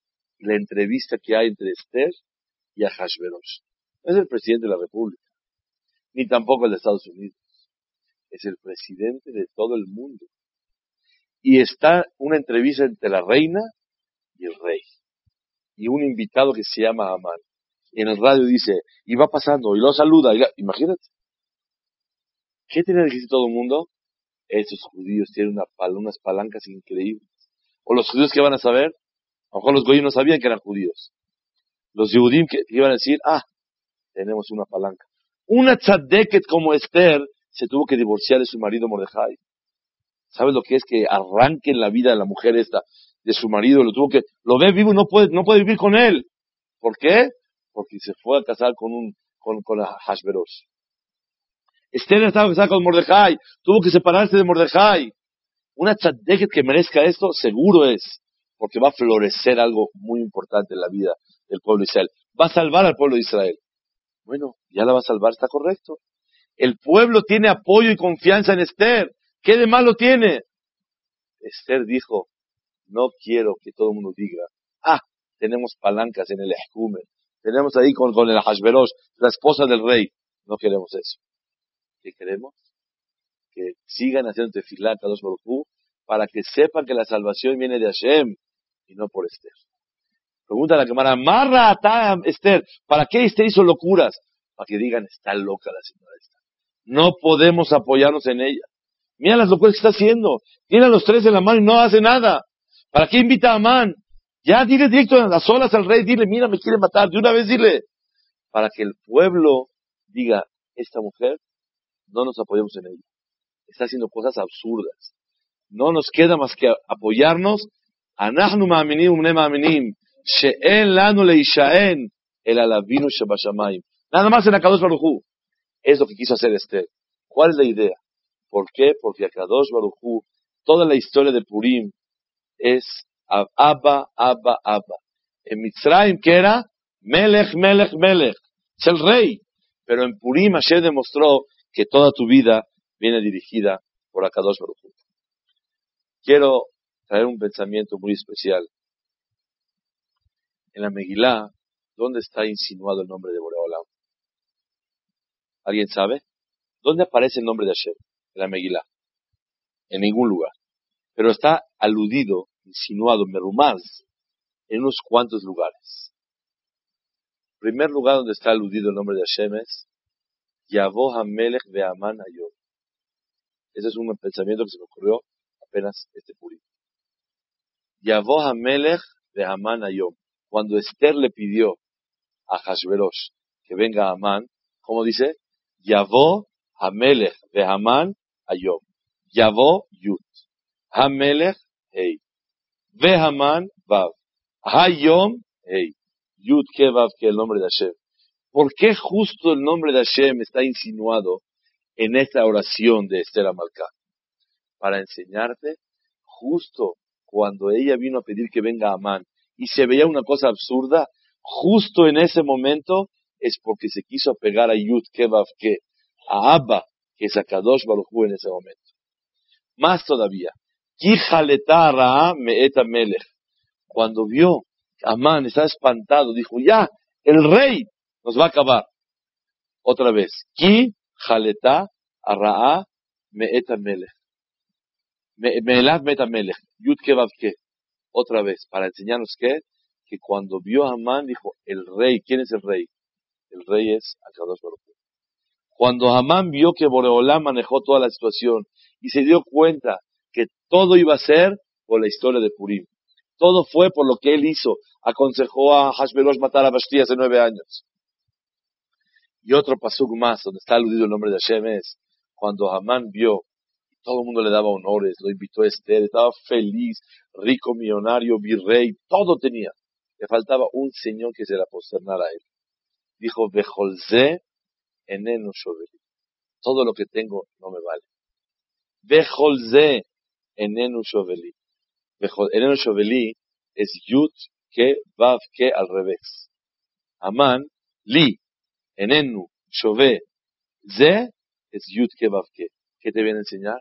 la entrevista que hay entre Esther y Hashverosh. No es el presidente de la República, ni tampoco el de Estados Unidos. Es el presidente de todo el mundo. y está una entrevista entre la reina y el rey. Y un invitado que se llama Amán. Y en el radio dice, y va pasando, y lo saluda. Y imagínate. ¿Qué tiene que decir todo el mundo? Esos judíos tienen unas palancas increíbles. O los judíos que van a saber, a lo mejor los goyim no sabían que eran judíos. Los judíos que iban a decir, ah, tenemos una palanca. Una tzadeket como Esther se tuvo que divorciar de su marido Mordejai. ¿Sabes lo que es que arranque en la vida de la mujer esta, de su marido? Lo tuvo que, lo ve vivo no puede, no puede vivir con él. ¿Por qué? Porque se fue a casar con un, con, con Hashverosh. Esther estaba casada con Mordejai, tuvo que separarse de Mordejai. Una tzadeket que merezca esto, seguro es, porque va a florecer algo muy importante en la vida del pueblo de Israel. Va a salvar al pueblo de Israel. Bueno, ya la va a salvar, está correcto. El pueblo tiene apoyo y confianza en Esther. ¿Qué de malo tiene? Esther dijo, no quiero que todo el mundo diga, ah, tenemos palancas en el escumen, tenemos ahí con, con el Hashverosh, la esposa del rey. No queremos eso. ¿Qué queremos? Que sigan haciendo tefilá a dos para que sepan que la salvación viene de Hashem y no por Esther. Pregunta a la cámara, Marra Esther, ¿para qué Esther hizo locuras? Para que digan, está loca la señora esta. No podemos apoyarnos en ella. Mira las locuras que está haciendo. Tiene a los tres en la mano y no hace nada. ¿Para qué invita a Amán? Ya dile directo a las olas al rey, dile, mira, me quiere matar. De una vez dile. Para que el pueblo diga, esta mujer, no nos apoyamos en ella. Está haciendo cosas absurdas. No nos queda más que apoyarnos. Anahnu ma'aminim, ma'aminim. She'en lanu leishaen el alavinu shabashamayim. Nada más en Akadosh Baruchu. Es lo que quiso hacer Esther. ¿Cuál es la idea? ¿Por qué? Porque Akadosh Baruchu, toda la historia de Purim es Abba, Abba, Abba. En Mitzrayim, ¿qué era? Melech, Melech, Melech. Es el rey. Pero en Purim Hashem demostró que toda tu vida viene dirigida por Akadosh Baruchu. Quiero traer un pensamiento muy especial. En la Megilá, ¿dónde está insinuado el nombre de Boreolam? ¿Alguien sabe? ¿Dónde aparece el nombre de Hashem? en la Megilá. En ningún lugar. Pero está aludido, insinuado, merumaz, en unos cuantos lugares. El primer lugar donde está aludido el nombre de Hashem es Yavoh HaMelech de Aman Ayom. Ese es un pensamiento que se me ocurrió apenas este purim. Yavoh HaMelech de Aman Ayom. Cuando Esther le pidió a Hashverosh que venga a Amán, ¿cómo dice? Yavoh HaMelech de Amán Ayom. Yavo Yut. Hamelech Hei. Vehaman Vav. Hayom Hei. Yut Ke Vav que el nombre de Hashem. ¿Por qué justo el nombre de Hashem está insinuado en esta oración de Esther Amalcá? Para enseñarte, justo cuando ella vino a pedir que venga Amán y se veía una cosa absurda, justo en ese momento es porque se quiso pegar a Yud Kevav que, a Abba, que es Akadosh Baruj en ese momento. Más todavía. Cuando vio Amán, estaba espantado, dijo, ya, el rey nos va a acabar. Otra vez, Ki Jaleta Araa Meeta Melech. Meelav Melech. Yud ke. Otra vez, para enseñarnos que, que cuando vio a Amán, dijo, el rey, ¿quién es el rey? El rey es Akadosh Baruj cuando Hamán vio que Boreolá manejó toda la situación y se dio cuenta que todo iba a ser por la historia de Purim. Todo fue por lo que él hizo. Aconsejó a Hashverosh matar a Bashti hace nueve años. Y otro pasuk más, donde está aludido el nombre de Hashem, es cuando Hamán vio, todo el mundo le daba honores, lo invitó a Esther, estaba feliz, rico, millonario, virrey, todo tenía. Le faltaba un señor que se la posternara a él. Dijo, Bejolze enenu shoveli. Todo lo que tengo no me vale. Bejolze enenu shoveli. Enenu shoveli es yut que vav que al revés. Amán, li, enenu shove, ze es que. ¿Qué te viene a enseñar?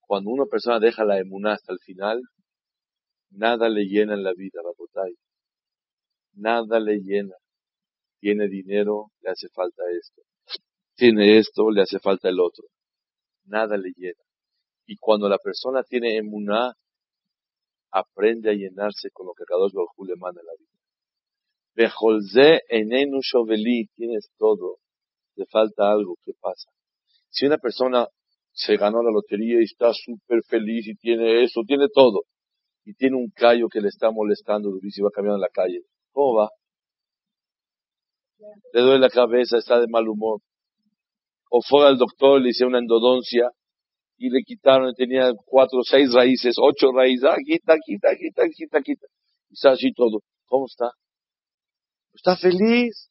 Cuando una persona deja la emuná hasta el final, nada le llena en la vida, Rabotai. Nada le llena tiene dinero, le hace falta esto. Tiene esto, le hace falta el otro. Nada le llena. Y cuando la persona tiene emuná, aprende a llenarse con lo que Kadosh Baruj le manda en la vida. Bejolze enenu shoveli, tienes todo, te falta algo, ¿qué pasa? Si una persona se ganó la lotería y está súper feliz y tiene eso, tiene todo, y tiene un callo que le está molestando y va caminando en la calle, ¿cómo va? Le duele la cabeza, está de mal humor. O fue al doctor, le hice una endodoncia y le quitaron, tenía cuatro, seis raíces, ocho raíces, ah, quita, quita, quita, quita, quita. Y está así todo. ¿Cómo está? Está feliz.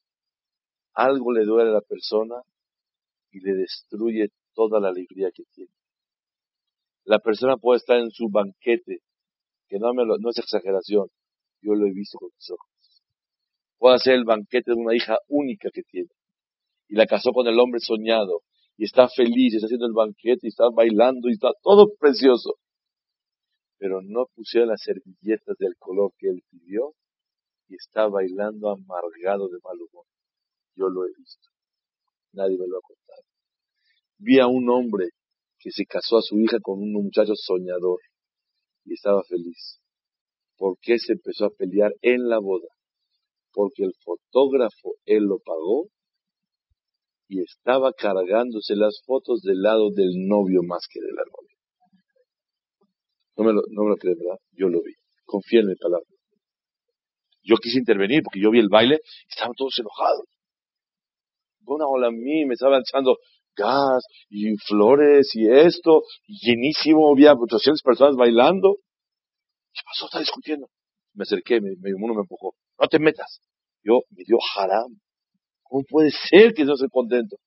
Algo le duele a la persona y le destruye toda la alegría que tiene. La persona puede estar en su banquete, que no, me lo, es exageración, yo lo he visto con mis ojos. Puede ser el banquete de una hija única que tiene. Y la casó con el hombre soñado. Y está feliz, está haciendo el banquete, y está bailando, y está todo precioso. Pero no pusieron las servilletas del color que él pidió, está bailando amargado de mal humor. Yo lo he visto. Nadie me lo ha contado. Vi a un hombre que se casó a su hija con un muchacho soñador y estaba feliz. ¿Por qué se empezó a pelear en la boda? Porque el fotógrafo él lo pagó y estaba cargándose las fotos del lado del novio más que de la novia. No me lo, no lo creen, ¿verdad? Yo lo vi. Confía en mi palabra. Yo quise intervenir porque yo vi el baile y estaban todos enojados. Una ola a mí, me estaban echando gas y flores y esto, llenísimo, había 800 personas bailando. ¿Qué pasó? Está discutiendo. Me acerqué, me, uno me empujó. No te metas. Yo, me dio haram. ¿Cómo puede ser que no esté contento?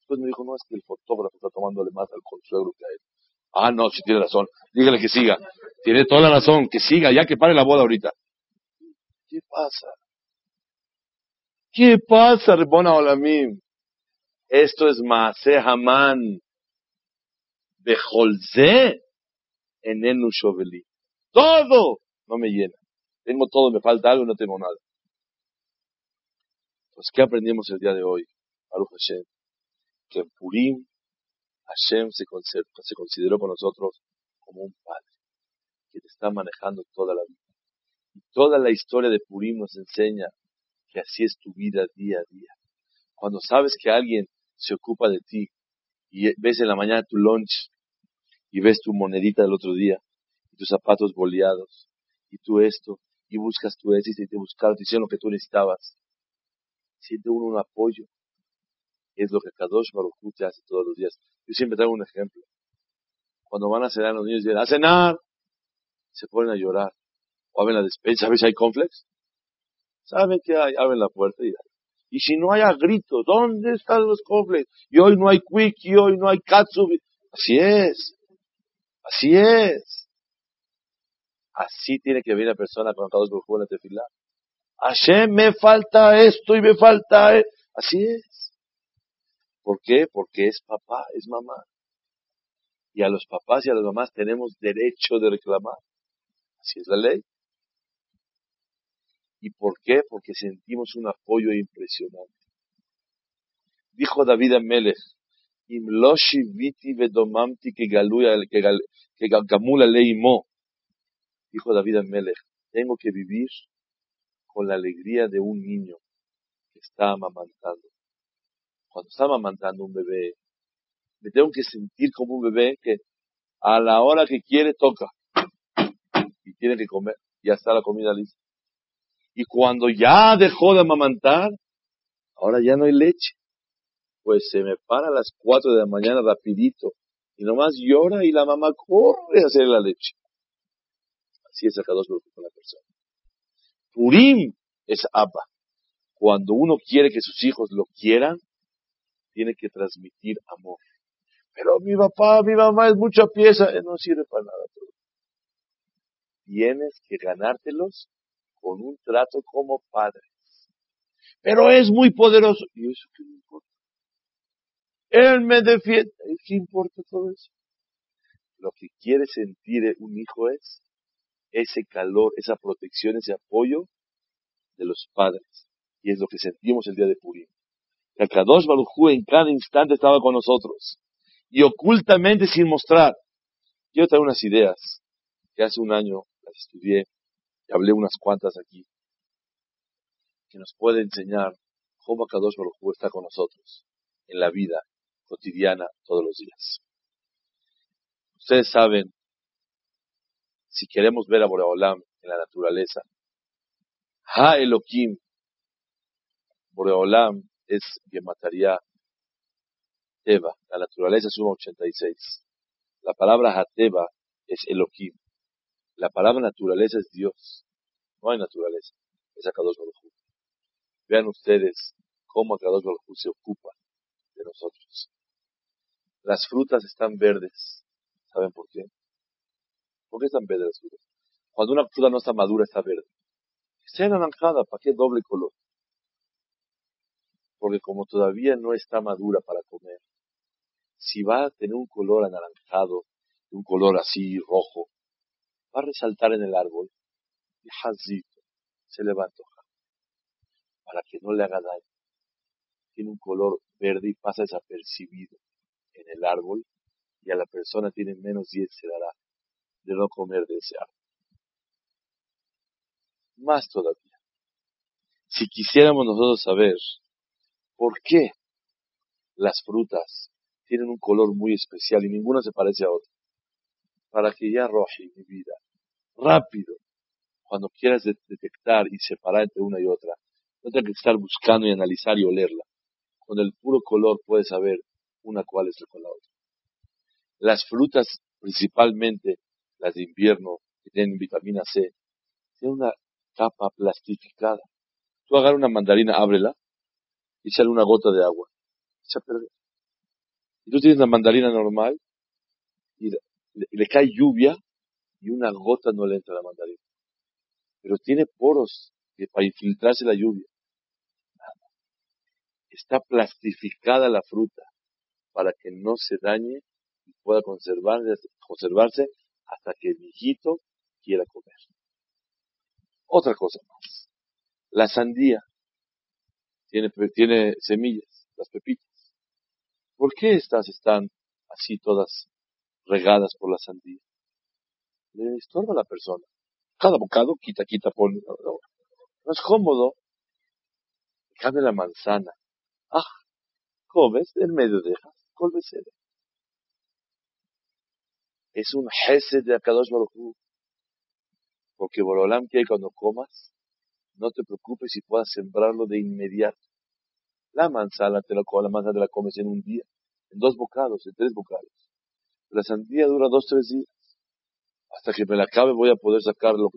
Después me dijo, no, es que el fotógrafo está tomándole más al consuegro que a él. Ah, no, si tiene razón. Dígale que siga. Tiene toda la razón, que siga, ya que pare la boda ahorita. ¿Qué pasa? ¿Qué pasa, Rebona Olamim? Esto es Maase Haman. Bejolze en Shoveli. Todo no me llena. Tengo todo, me falta algo y no tengo nada. Pues, ¿qué aprendimos el día de hoy? Baruch Hashem. Que en Purim, Hashem se, se consideró con nosotros como un padre que te está manejando toda la vida. Toda la historia de Purim nos enseña que así es tu vida día a día. Cuando sabes que alguien se ocupa de ti y ves en la mañana tu lunch y ves tu monedita del otro día y tus zapatos boleados y tú esto y buscas tu éxito y te buscaron, te hicieron lo que tú necesitabas. Siente uno un apoyo. Es lo que Kadosh Baruch te hace todos los días. Yo siempre traigo un ejemplo. Cuando van a cenar los niños dicen, a cenar, se ponen a llorar. O abren la despensa, ¿sabes si hay complex? ¿Saben qué hay? Abren la puerta y y si no hay grito, ¿dónde están los cofres? Y hoy no hay quick, y hoy no hay katsu. Así es. Así es. Así tiene que venir la persona con dos en la tefilá. Hashem, me falta esto y me falta esto. Así es. ¿Por qué? Porque es papá, es mamá. Y a los papás y a las mamás tenemos derecho de reclamar. Así es la ley. ¿Y por qué? Porque sentimos un apoyo impresionante. Dijo David a Melech, viti vedomamti que gamula leimo. Dijo David a Melech, tengo que vivir con la alegría de un niño que está amamantando. Cuando está amamantando un bebé, me tengo que sentir como un bebé que a la hora que quiere toca y tiene que comer. Ya está la comida lista. Y cuando ya dejó de amamantar, ahora ya no hay leche. Pues se me para a las cuatro de la mañana rapidito y nomás llora y la mamá corre a hacer la leche. Así es el Kadosh con la persona. Purim es Abba. Cuando uno quiere que sus hijos lo quieran, tiene que transmitir amor. Pero mi papá, mi mamá es mucha pieza, no sirve para nada. Tienes que ganártelos con un trato como padre. Pero es muy poderoso. ¿Y eso qué me importa? Él me defiende. ¿Qué importa todo eso? Lo que quiere sentir un hijo es ese calor, esa protección, ese apoyo de los padres. Y es lo que sentimos el día de Purim. El Kadosh Baruj en cada instante estaba con nosotros. Y ocultamente sin mostrar. Quiero traer unas ideas que hace un año las estudié y hablé unas cuantas aquí, que nos puede enseñar cómo Kadosh Baruj está con nosotros en la vida cotidiana todos los días. Ustedes saben, si queremos ver a Boreolam en la naturaleza, Ha Elohim, Boreolam es mataría Teba, la naturaleza es 1.86. La palabra Hateba es Elohim. La palabra naturaleza es Dios. No hay naturaleza. Es Akadosh Baruj Vean ustedes cómo Akadosh Baruj se ocupa de nosotros. Las frutas están verdes. ¿Saben por qué? ¿Por qué están verdes las frutas? Cuando una fruta no está madura, está verde. Está anaranjada, ¿para qué doble color? Porque como todavía no está madura para comer, si va a tener un color anaranjado, un color así rojo, a resaltar en el árbol y jazito se le va a antojar para que no le haga daño. Tiene un color verde y pasa desapercibido en el árbol y a la persona tiene menos 10 se dará de no comer de ese árbol. Más todavía. Si quisiéramos nosotros saber por qué las frutas tienen un color muy especial y ninguna se parece a otra, para que ya arroje mi vida rápido cuando quieras detectar y separar entre una y otra. No tienes que estar buscando y analizar y olerla. Con el puro color puedes saber una cuál es la otra. Las frutas, principalmente las de invierno, que tienen vitamina C, tienen una capa plastificada. Tú agarras una mandarina, ábrela, y sale una gota de agua. Se Y tú tienes una mandarina normal, y le cae lluvia, y una gota no le entra a la mandarina. Pero tiene poros para infiltrarse la lluvia. Está plastificada la fruta para que no se dañe y pueda conservarse, conservarse hasta que el hijito quiera comer. Otra cosa más. La sandía tiene, tiene semillas, las pepitas. ¿Por qué estas están así todas regadas por la sandía? Le estorba a la persona. Cada bocado quita, quita, pone. No, es cómodo. Cambia la manzana. Ah, comes, en medio dejas, colbesera. Es un jefe de Akadosh Baruch Porque Borolam quiere cuando comas, no te preocupes si puedas sembrarlo de inmediato. La manzana te la, la manzana te la comes en un día, en dos bocados, en tres bocados. La sandía dura dos, tres días hasta que me la acabe voy a poder sacarlo,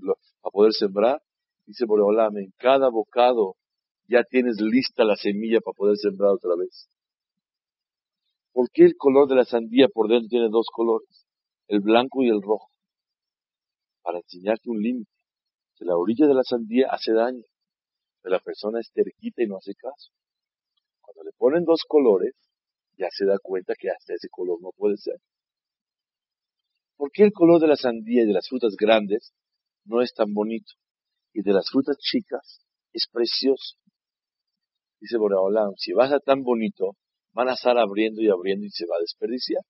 a poder sembrar. Dice Boreolam, en cada bocado ya tienes lista la semilla para poder sembrar otra vez. ¿Por qué el color de la sandía por dentro tiene dos colores? El blanco y el rojo. Para enseñarte un límite. Que la orilla de la sandía hace daño. Pero la persona es terquita y no hace caso. Cuando le ponen dos colores, ya se da cuenta que hasta ese color no puede ser. ¿Por qué el color de la sandía y de las frutas grandes no es tan bonito? Y de las frutas chicas es precioso. Dice Boreolam, si va a ser tan bonito, van a estar abriendo y abriendo y se va a desperdiciar.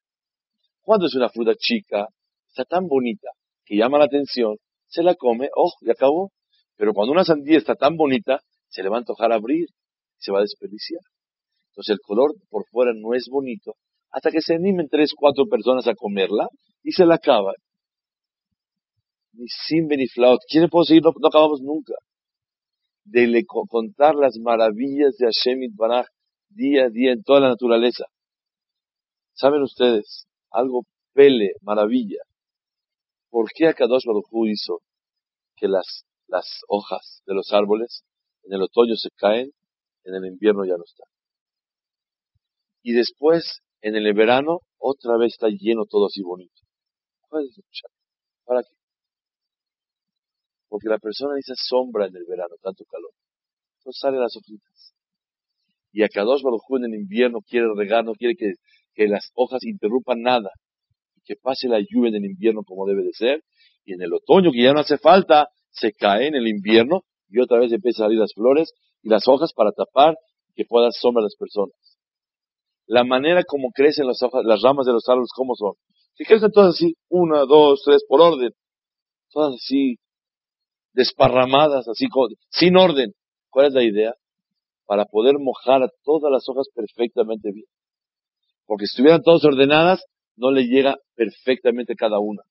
Cuando es una fruta chica, está tan bonita que llama la atención, se la come, oh, y acabó. Pero cuando una sandía está tan bonita, se le va a antojar abrir, y se va a desperdiciar. Entonces el color por fuera no es bonito, hasta que se animen tres, cuatro personas a comerla y se la acaban. Ni simbe ni flaut. ¿Quién puedo seguir? No, acabamos nunca. De le contar las maravillas de Hashem Baraj día a día en toda la naturaleza. ¿Saben ustedes? Algo pele, maravilla. ¿Por qué Akadosh Baruj hizo que las, las hojas de los árboles en el otoño se caen, en el invierno ya no están? Y después en el verano otra vez está lleno todo así bonito. ¿Para qué? Porque la persona dice sombra en el verano, tanto calor. No sale las hojitas. Y a Kadosh Baruj en el invierno quiere regar, no quiere que, que las hojas interrumpan nada. Y que pase la lluvia en el invierno como debe de ser. Y en el otoño, que ya no hace falta, se cae en el invierno y otra vez empiezan a salir las flores y las hojas para tapar que pueda sombra a las personas. La manera como crecen las hojas, las ramas de los árboles, ¿cómo son? Están todas así, una, dos, tres, por orden. Todas así, desparramadas, así, sin orden. ¿Cuál es la idea? Para poder mojar a todas las hojas perfectamente bien. Porque si estuvieran todas ordenadas, no le llega perfectamente cada una.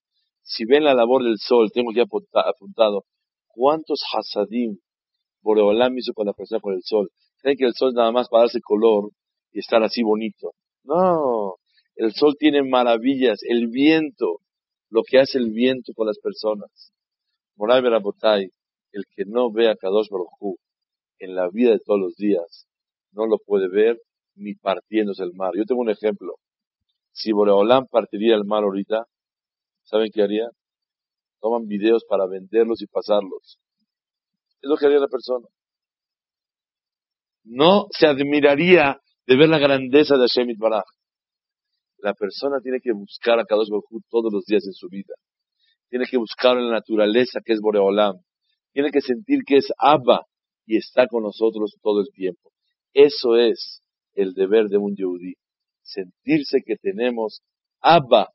Si ven la labor del sol, tengo ya apuntado, ¿cuántos hasadim Boreolam hizo con la persona con el sol? ¿Creen que el sol es nada más para darse color y estar así bonito? No, el sol tiene maravillas, el viento, lo que hace el viento con las personas. Moray Berabotay, el que no ve a Kadosh Baruj en la vida de todos los días, no lo puede ver ni partiéndose el mar. Yo tengo un ejemplo. Si Boreolam partiría el mar ahorita, ¿saben qué haría? Toman videos para venderlos y pasarlos. Es lo que haría la persona. No se admiraría de ver la grandeza de Hashem Baraj. La persona tiene que buscar a Kadosh Baruj todos los días en su vida. Tiene que buscar en la naturaleza que es Boreolam. Tiene que sentir que es Abba y está con nosotros todo el tiempo. Eso es el deber de un Yehudí. Sentirse que tenemos Abba.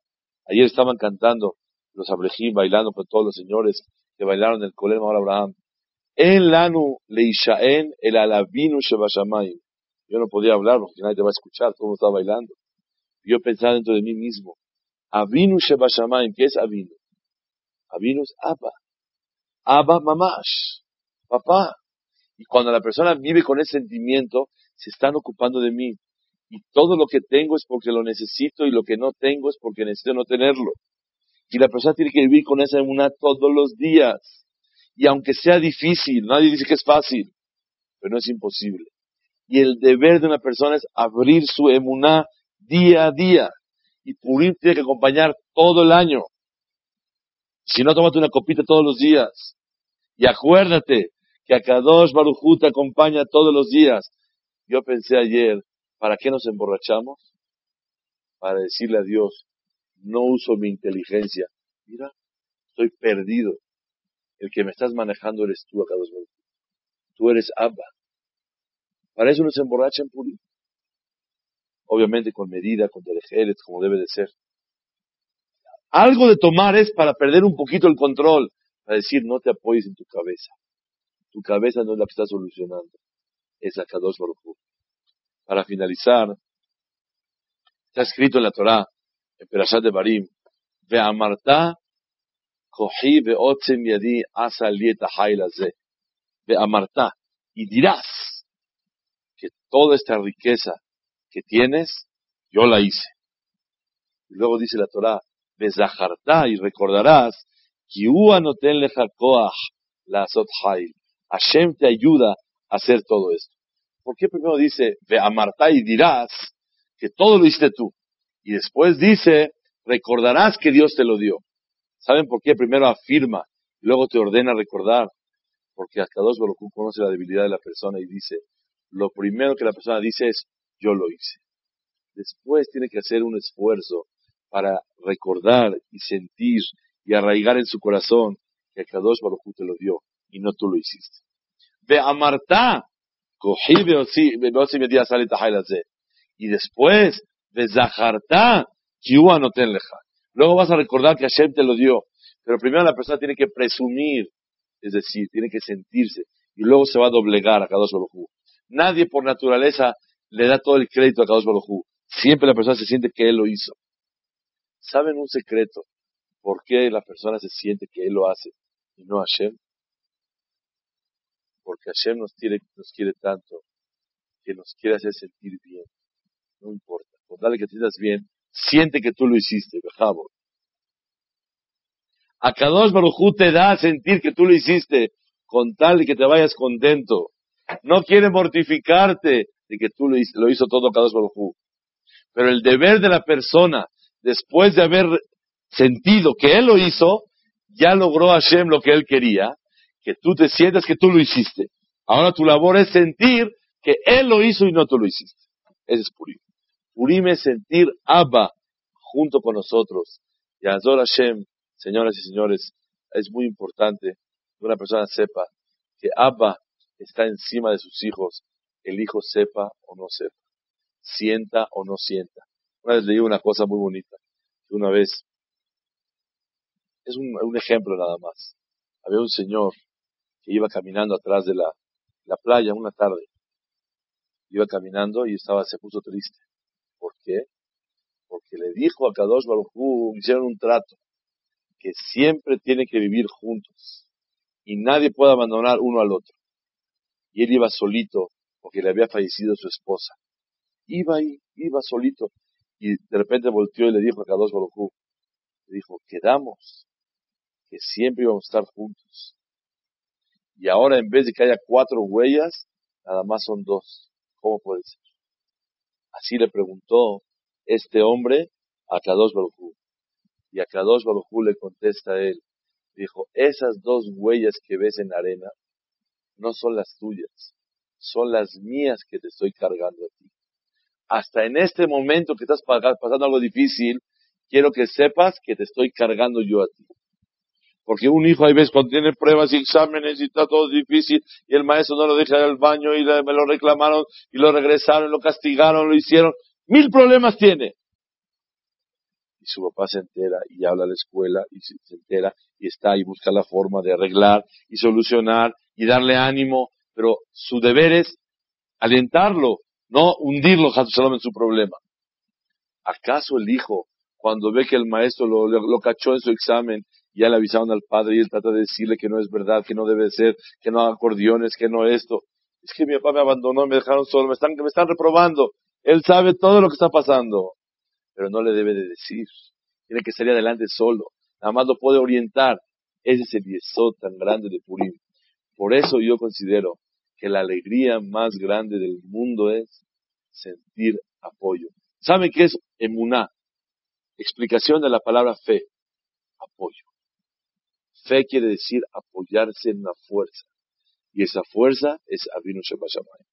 Ayer estaban cantando los Abrejim, bailando con todos los señores que bailaron el Kolel Abraham. En lanu leishaen el alabinu shebashamayim. Yo no podía hablar porque nadie te va a escuchar, todo estaba bailando. Yo pensaba dentro de mí mismo, Avinu Shebashamayim, ¿qué es Avinu? Avinu Abba. Abba Mamash, papá. Y cuando la persona vive con ese sentimiento, se están ocupando de mí. Y todo lo que tengo es porque lo necesito y lo que no tengo es porque necesito no tenerlo. Y la persona tiene que vivir con esa emuná todos los días. Y aunque sea difícil, nadie dice que es fácil, pero no es imposible. Y el deber de una persona es abrir su emuná día a día. Y Purim tiene que acompañar todo el año. Si no, tómate una copita todos los días. Y acuérdate que a Kadosh Barujú te acompaña todos los días. Yo pensé ayer, ¿para qué nos emborrachamos? Para decirle a Dios, no uso mi inteligencia. Mira, estoy perdido. El que me estás manejando eres tú, Barujú. Tú eres Abba. Para eso nos emborrachan Purim obviamente con medida, con derejeres, como debe de ser. Algo de tomar es para perder un poquito el control, para decir no te apoyes en tu cabeza. Tu cabeza no es la que está solucionando, es Akadosh Baruch Para finalizar, está escrito en la Torah, en Perashat de Barim, ve amarta kohi ve'otzem yadi asa lieta Ve amarta, y dirás que toda esta riqueza que tienes, yo la hice. Y luego dice la Torah, Bezahartá, y recordarás, la Hashem te ayuda a hacer todo esto. ¿Por qué primero dice, ve amartá y dirás que todo lo hiciste tú? Y después dice, recordarás que Dios te lo dio. ¿Saben por qué? Primero afirma y luego te ordena recordar. Porque hasta dos Baruch conoce la debilidad de la persona y dice, lo primero que la persona dice es, yo lo hice. Después tiene que hacer un esfuerzo para recordar y sentir y arraigar en su corazón que Kadosh Baruj te lo dio y no tú lo hiciste. Ve amarta, y después, de zaharta, Luego vas a recordar que Hashem te lo dio. Pero primero la persona tiene que presumir, es decir, tiene que sentirse, y luego se va a doblegar a Kadosh Baruj Nadie por naturaleza le da todo el crédito a Kadosh Baruj Siempre la persona se siente que él lo hizo. ¿Saben un secreto? ¿Por qué la persona se siente que él lo hace y no Hashem? Porque Hashem nos quiere, nos quiere tanto que nos quiere hacer sentir bien. No importa. Por darle que te sientas bien, siente que tú lo hiciste, Bejabo. A Kadosh Baruj te da a sentir que tú lo hiciste con tal de que te vayas contento. No quiere mortificarte de que tú lo, hizo todo Kadosh Baruj Pero el deber de la persona, después de haber sentido que él lo hizo, ya logró Hashem lo que él quería, que tú te sientas que tú lo hiciste. Ahora tu labor es sentir que él lo hizo y no tú lo hiciste. Ese es Purim. Purim es sentir Abba junto con nosotros. Y Azor Hashem, señoras y señores, es muy importante que una persona sepa que Abba está encima de sus hijos el hijo sepa o no sepa, sienta o no sienta. Una vez leí una cosa muy bonita. Una vez, es un, ejemplo nada más. Había un señor que iba caminando atrás de la, la playa una tarde. Iba caminando y estaba, se puso triste. ¿Por qué? Porque le dijo a Kadosh Baruj hicieron un trato, que siempre tiene que vivir juntos y nadie puede abandonar uno al otro. Y él iba solito porque le había fallecido su esposa. Iba ahí, iba solito. Y de repente volteó y le dijo a Kadosh Baruj le dijo, quedamos que siempre íbamos a estar juntos. Y ahora en vez de que haya cuatro huellas, nada más son dos. ¿Cómo puede ser? Así le preguntó este hombre a Kadosh Baruj Y a Kadosh Baruj le contesta a él, dijo, esas dos huellas que ves en la arena no son las tuyas, son las mías que te estoy cargando a ti. Hasta en este momento que estás pasando algo difícil, quiero que sepas que te estoy cargando yo a ti. Porque un hijo hay veces cuando tiene pruebas y exámenes y está todo difícil y el maestro no lo deja al baño y me lo reclamaron y lo regresaron, lo castigaron, lo hicieron. Mil problemas tiene. Y su papá se entera y habla a la escuela y se, entera y está y busca la forma de arreglar y solucionar y darle ánimo. Pero su deber es alentarlo, no hundirlo en su problema. ¿Acaso el hijo, cuando ve que el maestro lo, lo cachó en su examen ya le avisaron al padre y él trata de decirle que no es verdad, que no debe ser, que no haga acordeones, que no esto. Es que mi papá me abandonó, me dejaron solo, me están, me están reprobando. Él sabe todo lo que está pasando, pero no le debe de decir. Tiene que salir adelante solo. Nada más lo puede orientar. Ese es el yesod tan grande de Purim. Por eso yo considero que la alegría más grande del mundo es sentir apoyo. ¿Saben qué es emuná? Explicación de la palabra fe. Apoyo. Fe quiere decir apoyarse en una fuerza. Y esa fuerza es Abinu Shabbat